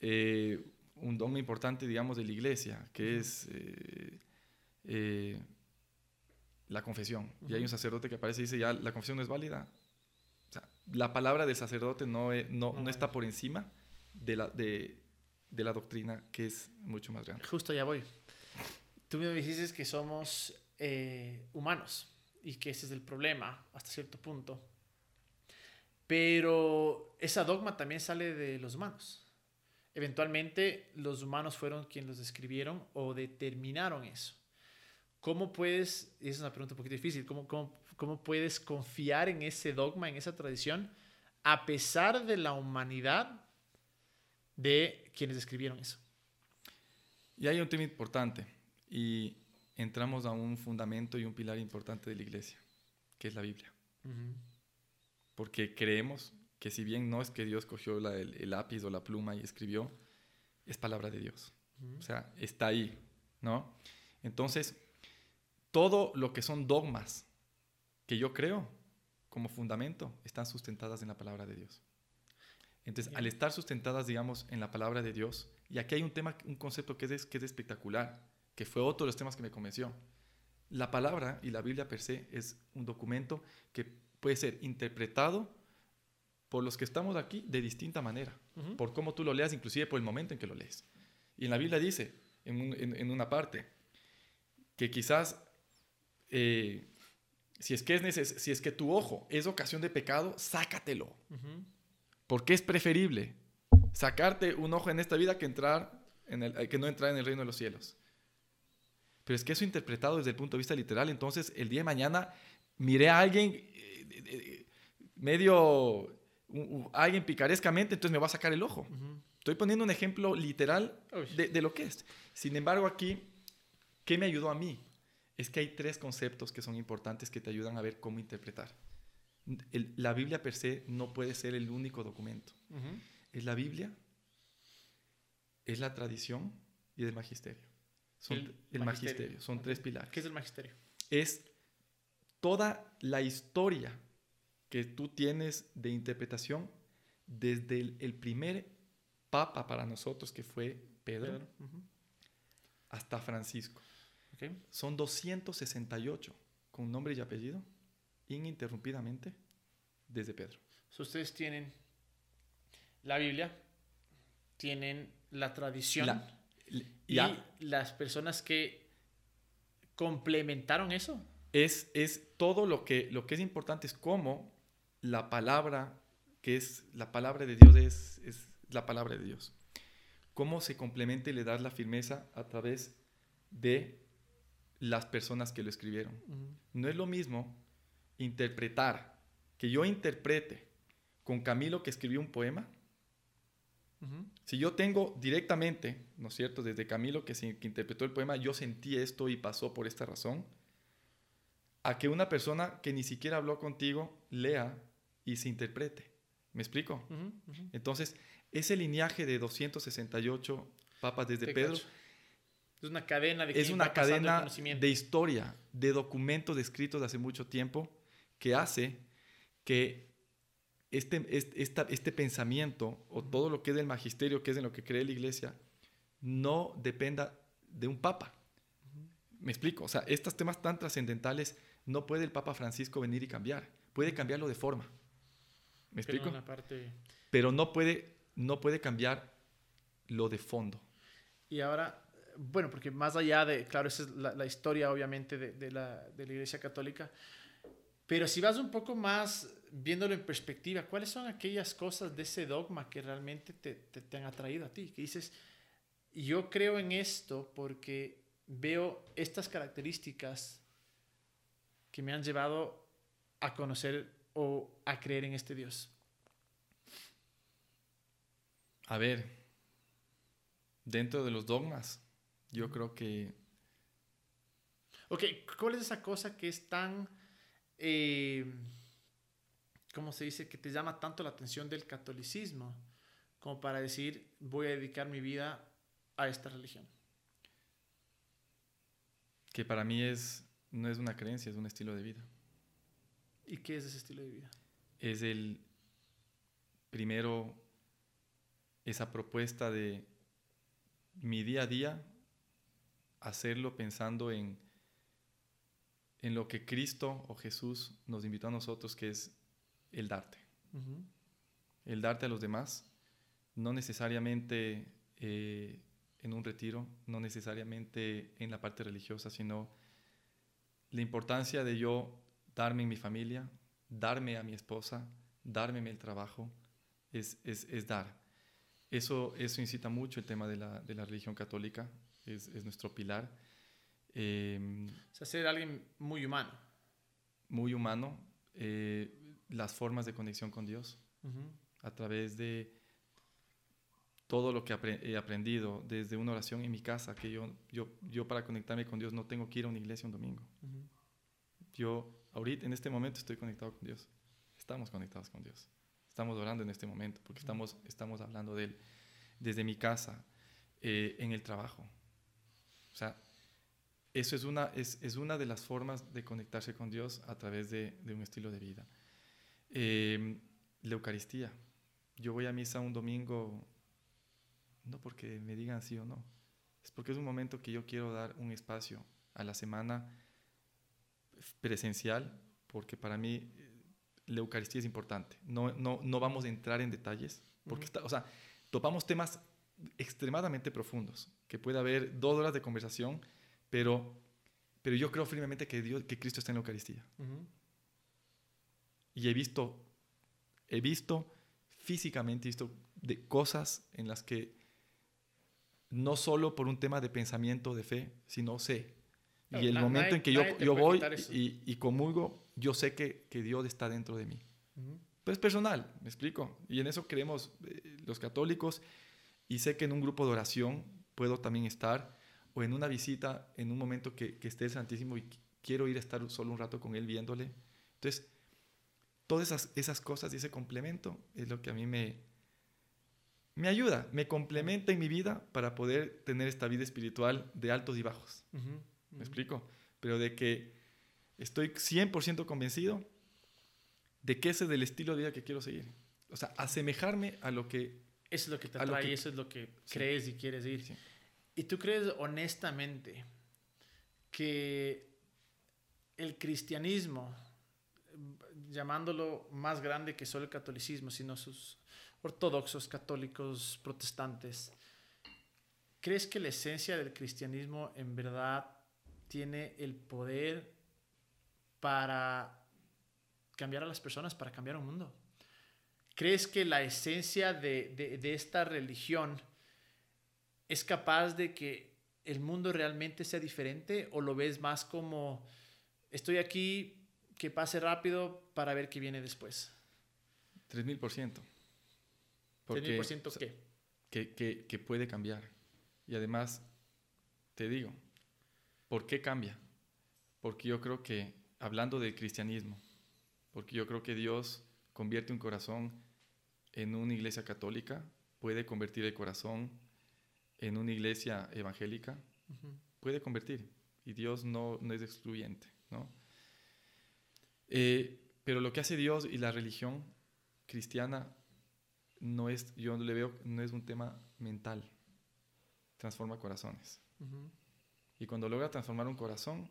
Eh, un dogma importante, digamos, de la iglesia, que es eh, eh, la confesión. Y hay un sacerdote que aparece y dice, ya, la confesión no es válida. la palabra del sacerdote no, no, no, está por encima de la, de, de, la doctrina, que es mucho más grande. Justo ya voy. Tú me dices que somos humanos y que ese es el problema hasta cierto punto. Pero esa dogma también sale de los humanos. Eventualmente los humanos fueron quienes los describieron o determinaron eso. ¿Cómo puedes, y es una pregunta un poquito difícil, ¿cómo, cómo, cómo puedes confiar en ese dogma, en esa tradición, a pesar de la humanidad de quienes describieron eso? Y hay un tema importante y entramos a un fundamento y un pilar importante de la iglesia, que es la Biblia. Porque creemos que si bien no es que Dios cogió el, lápiz o la pluma y escribió, es palabra de Dios. O sea, está ahí, ¿no? Entonces, todo lo que son dogmas que yo creo como fundamento están sustentadas en la palabra de Dios. Entonces, al estar sustentadas, digamos, en la palabra de Dios, y aquí hay un tema, un concepto que es, que es espectacular, que fue otro de los temas que me convenció. La palabra y la Biblia per se es un documento que puede ser interpretado por los que estamos aquí de distinta manera, por cómo tú lo leas, inclusive por el momento en que lo lees. Y en la Biblia dice, en, una parte, que quizás eh, si, es que es si es que tu ojo es ocasión de pecado, sácatelo. Porque es preferible sacarte un ojo en esta vida que, entrar en el, que no entrar en el reino de los cielos. Pero es que eso interpretado desde el punto de vista literal, entonces el día de mañana miré a alguien eh, eh, medio alguien picarescamente, entonces me va a sacar el ojo. Estoy poniendo un ejemplo literal de, lo que es. Sin embargo, aquí, ¿qué me ayudó a mí? Es que hay tres conceptos que son importantes que te ayudan a ver cómo interpretar. la Biblia per se no puede ser el único documento. Es la Biblia, es la tradición y el magisterio. Son el, el magisterio. Son tres pilares. ¿Qué es el magisterio? Es toda la historia que tú tienes de interpretación desde el, primer papa para nosotros, que fue Pedro, hasta Francisco. Son 268 con nombre y apellido, ininterrumpidamente, desde Pedro. ustedes tienen la Biblia, tienen la tradición y las personas que complementaron eso. Es, es todo lo que, lo que es importante, es cómo la palabra, que es la palabra de Dios, es, es la palabra de Dios. Cómo se complementa y le da la firmeza a través de las personas que lo escribieron. No es lo mismo interpretar, que yo interprete con Camilo que escribió un poema. Si yo tengo directamente, ¿no es cierto?, desde Camilo que, que interpretó el poema, yo sentí esto y pasó por esta razón, a que una persona que ni siquiera habló contigo lea y se interprete. ¿Me explico? Entonces, ese lineaje de 268 papas desde Pedro es una cadena de es una cadena de historia, de documentos escritos de hace mucho tiempo que hace que este, este, este pensamiento o todo lo que es del magisterio, que es en lo que cree la iglesia, no dependa de un papa. Me explico, o sea, estos temas tan trascendentales no puede el Papa Francisco venir y cambiar, puede cambiarlo de forma. ¿Me explico? Pero no puede, no puede cambiar lo de fondo. Y ahora, bueno, porque más allá de, claro, esa es la, historia obviamente de, la, de, la, Iglesia Católica, pero si vas un poco más viéndolo en perspectiva, ¿cuáles son aquellas cosas de ese dogma que realmente te, te han atraído a ti? Que dices, yo creo en esto porque veo estas características que me han llevado a conocer o a creer en este Dios? A ver, dentro de los dogmas, yo creo que... Ok, ¿cuál es esa cosa que es tan... Eh, ¿Cómo se dice? Que te llama tanto la atención del catolicismo como para decir, voy a dedicar mi vida a esta religión? Que para mí es, no es una creencia, es un estilo de vida. ¿Y qué es ese estilo de vida? Es el, primero, esa propuesta de mi día a día, hacerlo pensando en, en lo que Cristo o Jesús nos invitó a nosotros, que es el darte. El darte a los demás, no necesariamente eh, en un retiro, no necesariamente en la parte religiosa, sino la importancia de yo darme en mi familia, darme a mi esposa, darme el trabajo, es, es, es dar. Eso, eso incita mucho el tema de la, de la religión católica, es, es nuestro pilar. Eh, o sea, ser alguien muy humano. Muy humano. Eh, las formas de conexión con Dios, a través de todo lo que he aprendido, desde una oración en mi casa, que yo, yo, yo para conectarme con Dios no tengo que ir a una iglesia un domingo. Yo ahorita, en este momento, estoy conectado con Dios. Estamos conectados con Dios. Estamos orando en este momento porque estamos, estamos hablando de Él. Desde mi casa, eh, en el trabajo. O sea, eso es una, es, es, una de las formas de conectarse con Dios a través de, de un estilo de vida. Eh, la Eucaristía. Yo voy a misa un domingo, no porque me digan sí o no, es porque es un momento que yo quiero dar un espacio a la semana presencial, porque para mí eh, la Eucaristía es importante. No, no, no vamos a entrar en detalles, porque está, o sea, topamos temas extremadamente profundos, que puede haber dos horas de conversación, pero, pero yo creo firmemente que, Dios, que Cristo está en la Eucaristía. Y he visto, he visto físicamente, he visto de cosas en las que no solo por un tema de pensamiento, de fe, sino sé, y el momento en que yo, yo voy y, y, comulgo, yo sé que, que, Dios está dentro de mí. Pues personal, me explico. Y en eso creemos eh, los católicos. Y sé que en un grupo de oración puedo también estar, o en una visita, en un momento que, que esté el Santísimo y quiero ir a estar solo un rato con Él viéndole. Entonces, todas esas, esas cosas y ese complemento es lo que a mí me, me ayuda, me complementa en mi vida para poder tener esta vida espiritual de altos y bajos. ¿Me explico? Pero de que estoy 100% convencido de que ese es el estilo de vida que quiero seguir. O sea, asemejarme a lo que... Eso es lo que te atrae, eso es lo que crees y quieres ir. ¿Y tú crees honestamente que el cristianismo, llamándolo más grande que solo el catolicismo, sino sus ortodoxos, católicos, protestantes, ¿crees que la esencia del cristianismo en verdad tiene el poder para cambiar a las personas, para cambiar un mundo? ¿Crees que la esencia de, esta religión es capaz de que el mundo realmente sea diferente o lo ves más como estoy aquí, que pase rápido para ver qué viene después? 3000%. ¿3000% qué? Que, que, que puede cambiar. Y además, te digo, ¿por qué cambia? Porque yo creo que, hablando del cristianismo, porque yo creo que Dios convierte un corazón en una iglesia católica, puede convertir el corazón en una iglesia evangélica, puede convertir. Y Dios no, no es excluyente, ¿no? Eh, pero lo que hace Dios y la religión cristiana no es, yo le veo, no es un tema mental, transforma corazones. Y cuando logra transformar un corazón,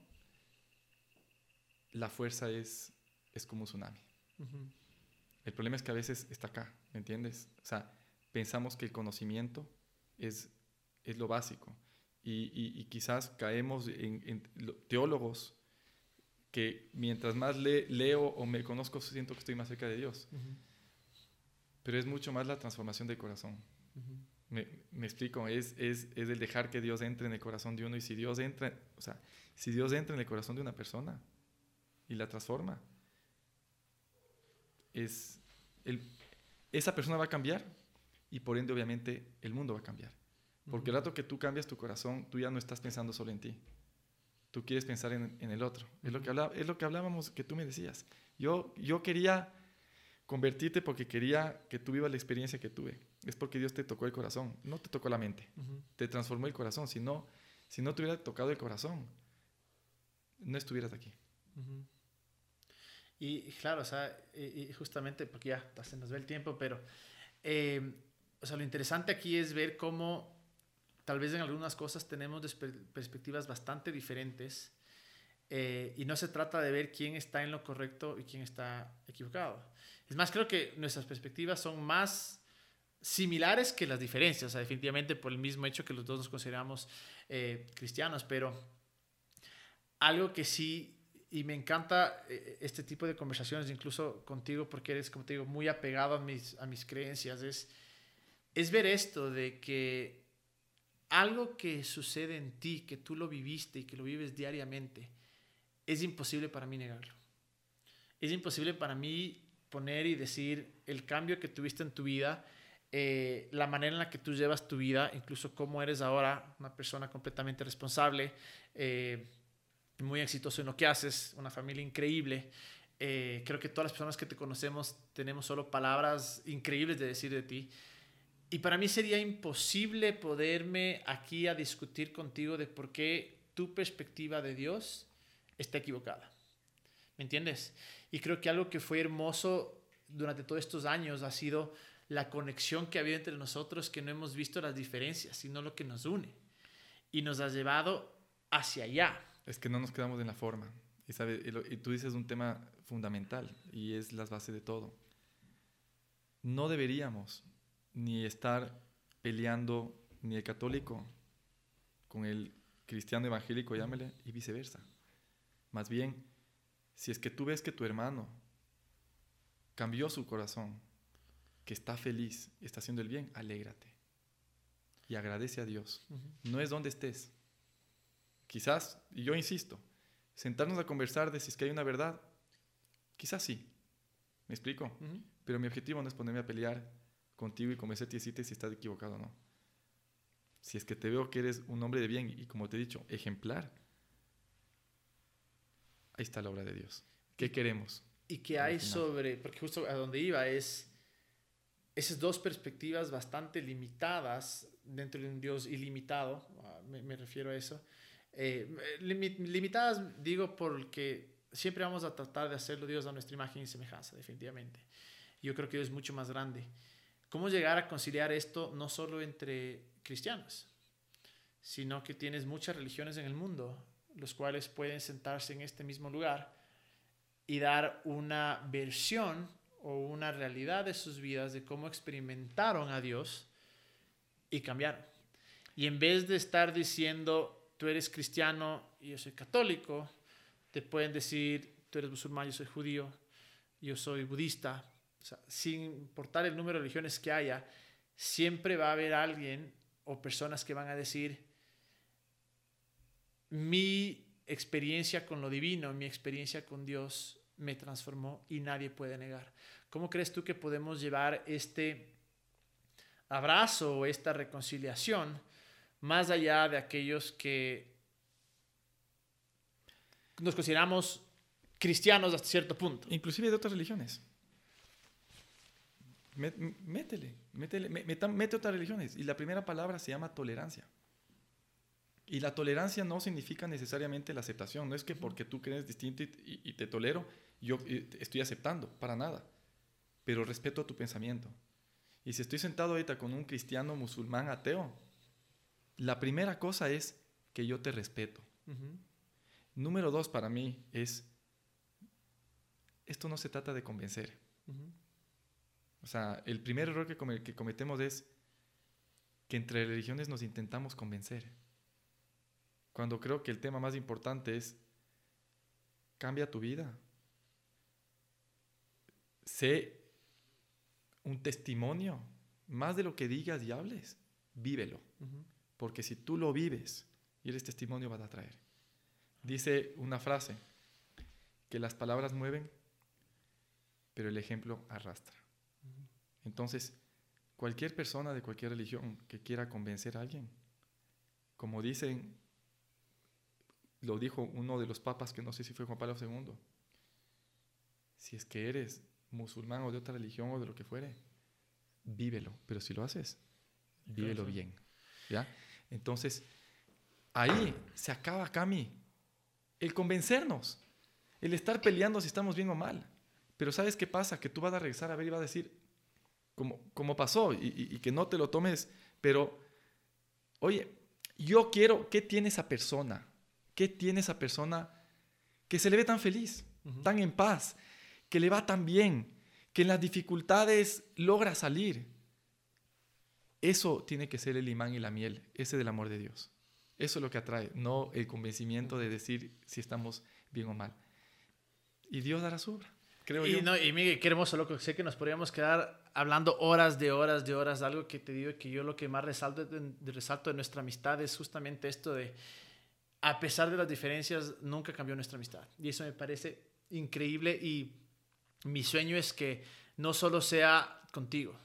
la fuerza es, es como un tsunami. El problema es que a veces está acá, ¿me entiendes? O sea, pensamos que el conocimiento es, es lo básico. Y, quizás caemos en, teólogos que mientras más leo o me conozco, siento que estoy más cerca de Dios pero es mucho más la transformación del corazón. me, me, explico, es, es, es, el dejar que Dios entre en el corazón de uno y si Dios entra, o sea, si Dios entra en el corazón de una persona y la transforma, es el, esa persona va a cambiar y por ende obviamente el mundo va a cambiar. Porque el rato que tú cambias tu corazón, tú ya no estás pensando solo en ti. Tú quieres pensar en, en el otro. es, lo que hablaba, es lo que hablábamos, que tú me decías. Yo, yo quería convertirte porque quería que tú vivas la experiencia que tuve. Es porque Dios te tocó el corazón, no te tocó la mente, te transformó el corazón. Si no, si no te hubiera tocado el corazón, no estuvieras aquí. Y claro, o sea, y, justamente, porque ya se nos ve el tiempo, pero, eh, o sea, lo interesante aquí es ver cómo tal vez en algunas cosas tenemos perspectivas bastante diferentes eh, y no se trata de ver quién está en lo correcto y quién está equivocado. Es más, creo que nuestras perspectivas son más similares que las diferencias, o sea, definitivamente por el mismo hecho que los dos nos consideramos eh, cristianos, pero algo que sí, y me encanta eh, este tipo de conversaciones, incluso contigo, porque eres, como te digo, muy apegado a mis, a mis creencias, es, es ver esto de que algo que sucede en ti, que tú lo viviste y que lo vives diariamente, es imposible para mí negarlo. Es imposible para mí y decir el cambio que tuviste en tu vida, eh, la manera en la que tú llevas tu vida, incluso cómo eres ahora una persona completamente responsable, eh, muy exitoso en lo que haces, una familia increíble. Eh, creo que todas las personas que te conocemos tenemos solo palabras increíbles de decir de ti. Y para mí sería imposible poderme aquí a discutir contigo de por qué tu perspectiva de Dios está equivocada. ¿Me entiendes? Y creo que algo que fue hermoso durante todos estos años ha sido la conexión que ha habido entre nosotros, que no hemos visto las diferencias, sino lo que nos une. Y nos ha llevado hacia allá. Es que no nos quedamos en la forma. Y, sabe, y tú dices un tema fundamental y es la base de todo. No deberíamos ni estar peleando ni el católico con el cristiano evangélico, llámele, y viceversa. Más bien, si es que tú ves que tu hermano cambió su corazón, que está feliz, está haciendo el bien, alégrate y agradece a Dios. No es donde estés. Quizás, y yo insisto, sentarnos a conversar de si es que hay una verdad, quizás sí. ¿Me explico? Pero mi objetivo no es ponerme a pelear contigo y convencerte y decirte si estás equivocado o no. Si es que te veo que eres un hombre de bien y como te he dicho, ejemplar, ahí está la obra de Dios. ¿Qué queremos? ¿Y qué hay sobre, porque justo a donde iba es, esas dos perspectivas bastante limitadas dentro de un Dios ilimitado, me, refiero a eso. Eh, limitadas digo porque siempre vamos a tratar de hacerlo Dios a nuestra imagen y semejanza, definitivamente. Yo creo que Dios es mucho más grande. ¿Cómo llegar a conciliar esto no solo entre cristianos, sino que tienes muchas religiones en el mundo, los cuales pueden sentarse en este mismo lugar y dar una versión o una realidad de sus vidas de cómo experimentaron a Dios y cambiaron. Y en vez de estar diciendo, tú eres cristiano y yo soy católico, te pueden decir, tú eres musulmán, yo soy judío, yo soy budista. sin importar el número de religiones que haya, siempre va a haber alguien o personas que van a decir, mi experiencia con lo divino, mi experiencia con Dios me transformó y nadie puede negar. ¿Cómo crees tú que podemos llevar este abrazo o esta reconciliación más allá de aquellos que nos consideramos cristianos hasta cierto punto? Inclusive de otras religiones. Métele, métele, mete otras religiones. Y la primera palabra se llama tolerancia. Y la tolerancia no significa necesariamente la aceptación. No es que porque tú crees distinto y, te tolero, yo eh, estoy aceptando, para nada. Pero respeto tu pensamiento. Y si estoy sentado ahorita con un cristiano musulmán ateo, la primera cosa es que yo te respeto. Número dos para mí es, esto no se trata de convencer. O sea, el primer error que, que cometemos es que entre religiones nos intentamos convencer cuando creo que el tema más importante es, cambia tu vida. Sé un testimonio, más de lo que digas y hables, vívelo. Porque si tú lo vives y eres testimonio, vas a traer. Dice una frase, que las palabras mueven, pero el ejemplo arrastra. Entonces, cualquier persona de cualquier religión que quiera convencer a alguien, como dicen lo dijo uno de los papas, que no sé si fue Juan Pablo II, si es que eres musulmán o de otra religión o de lo que fuere, vívelo, pero si lo haces, vívelo bien. ¿ya? Entonces, ahí se acaba, Cami, el convencernos, el estar peleando si estamos bien o mal. Pero ¿sabes qué pasa? Que tú vas a regresar a ver y vas a decir, como, como pasó, y, y que no te lo tomes, pero, oye, yo quiero, ¿qué tiene esa persona? ¿Qué tiene esa persona que se le ve tan feliz, tan en paz, que le va tan bien, que en las dificultades logra salir? Eso tiene que ser el imán y la miel, ese del amor de Dios. Eso es lo que atrae, no el convencimiento de decir si estamos bien o mal. Y Dios dará su obra, creo y, yo. No, y Miguel, qué hermoso, loco. Sé que nos podríamos quedar hablando horas de horas de horas. Algo que te digo que yo lo que más resalto de, resalto de nuestra amistad es justamente esto de a pesar de las diferencias, nunca cambió nuestra amistad. Y eso me parece increíble y mi sueño es que no solo sea contigo,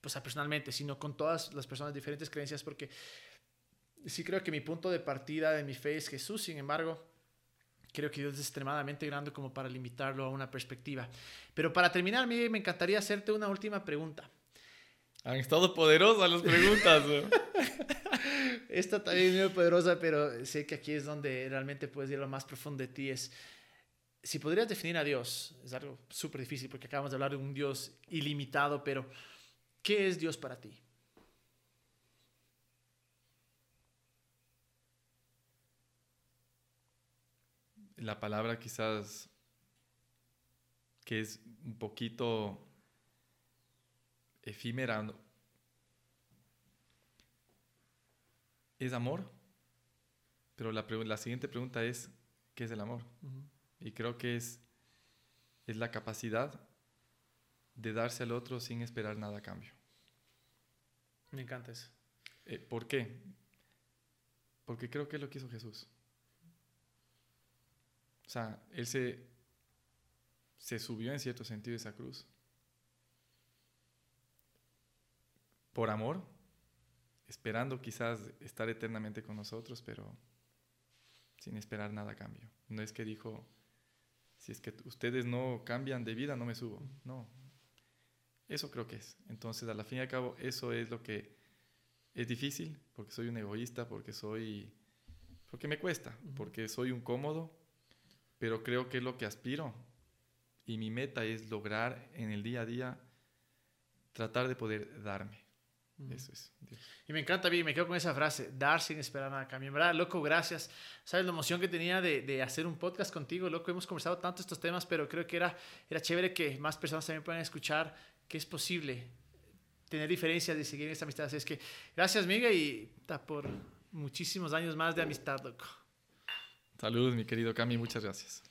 pues personalmente, sino con todas las personas de diferentes creencias, porque sí creo que mi punto de partida de mi fe es Jesús, sin embargo, creo que Dios es extremadamente grande como para limitarlo a una perspectiva. Pero para terminar, me encantaría hacerte una última pregunta. Han estado poderosas las preguntas. Esta también es muy poderosa, pero sé que aquí es donde realmente puedes ir a lo más profundo de ti. Es, si podrías definir a Dios, es algo súper difícil porque acabamos de hablar de un Dios ilimitado, pero ¿qué es Dios para ti? La palabra quizás que es un poquito efímera es amor, pero la, la, siguiente pregunta es, ¿qué es el amor? Y creo que es, es la capacidad de darse al otro sin esperar nada a cambio. Me encanta eso. Eh, ¿Por qué? Porque creo que es lo que hizo Jesús. O sea, Él se, se subió en cierto sentido esa cruz. Por amor, esperando quizás estar eternamente con nosotros, pero sin esperar nada a cambio. No es que dijo, si es que ustedes no cambian de vida, no me subo. No. Eso creo que es. Entonces, a la fin y al cabo, eso es lo que es difícil, porque soy un egoísta, porque soy... porque me cuesta, porque soy un cómodo, pero creo que es lo que aspiro. Y mi meta es lograr en el día a día tratar de poder darme. Eso es. Y me encanta, me quedo con esa frase, dar sin esperar nada a cambio. En verdad, loco, gracias. Sabes la emoción que tenía de, de, hacer un podcast contigo, loco. Hemos conversado tanto estos temas, pero creo que era, era chévere que más personas también puedan escuchar que es posible tener diferencias y seguir en esta amistad. Así es que gracias, Miguel, y por muchísimos años más de amistad, loco. Salud, mi querido Cami, muchas gracias.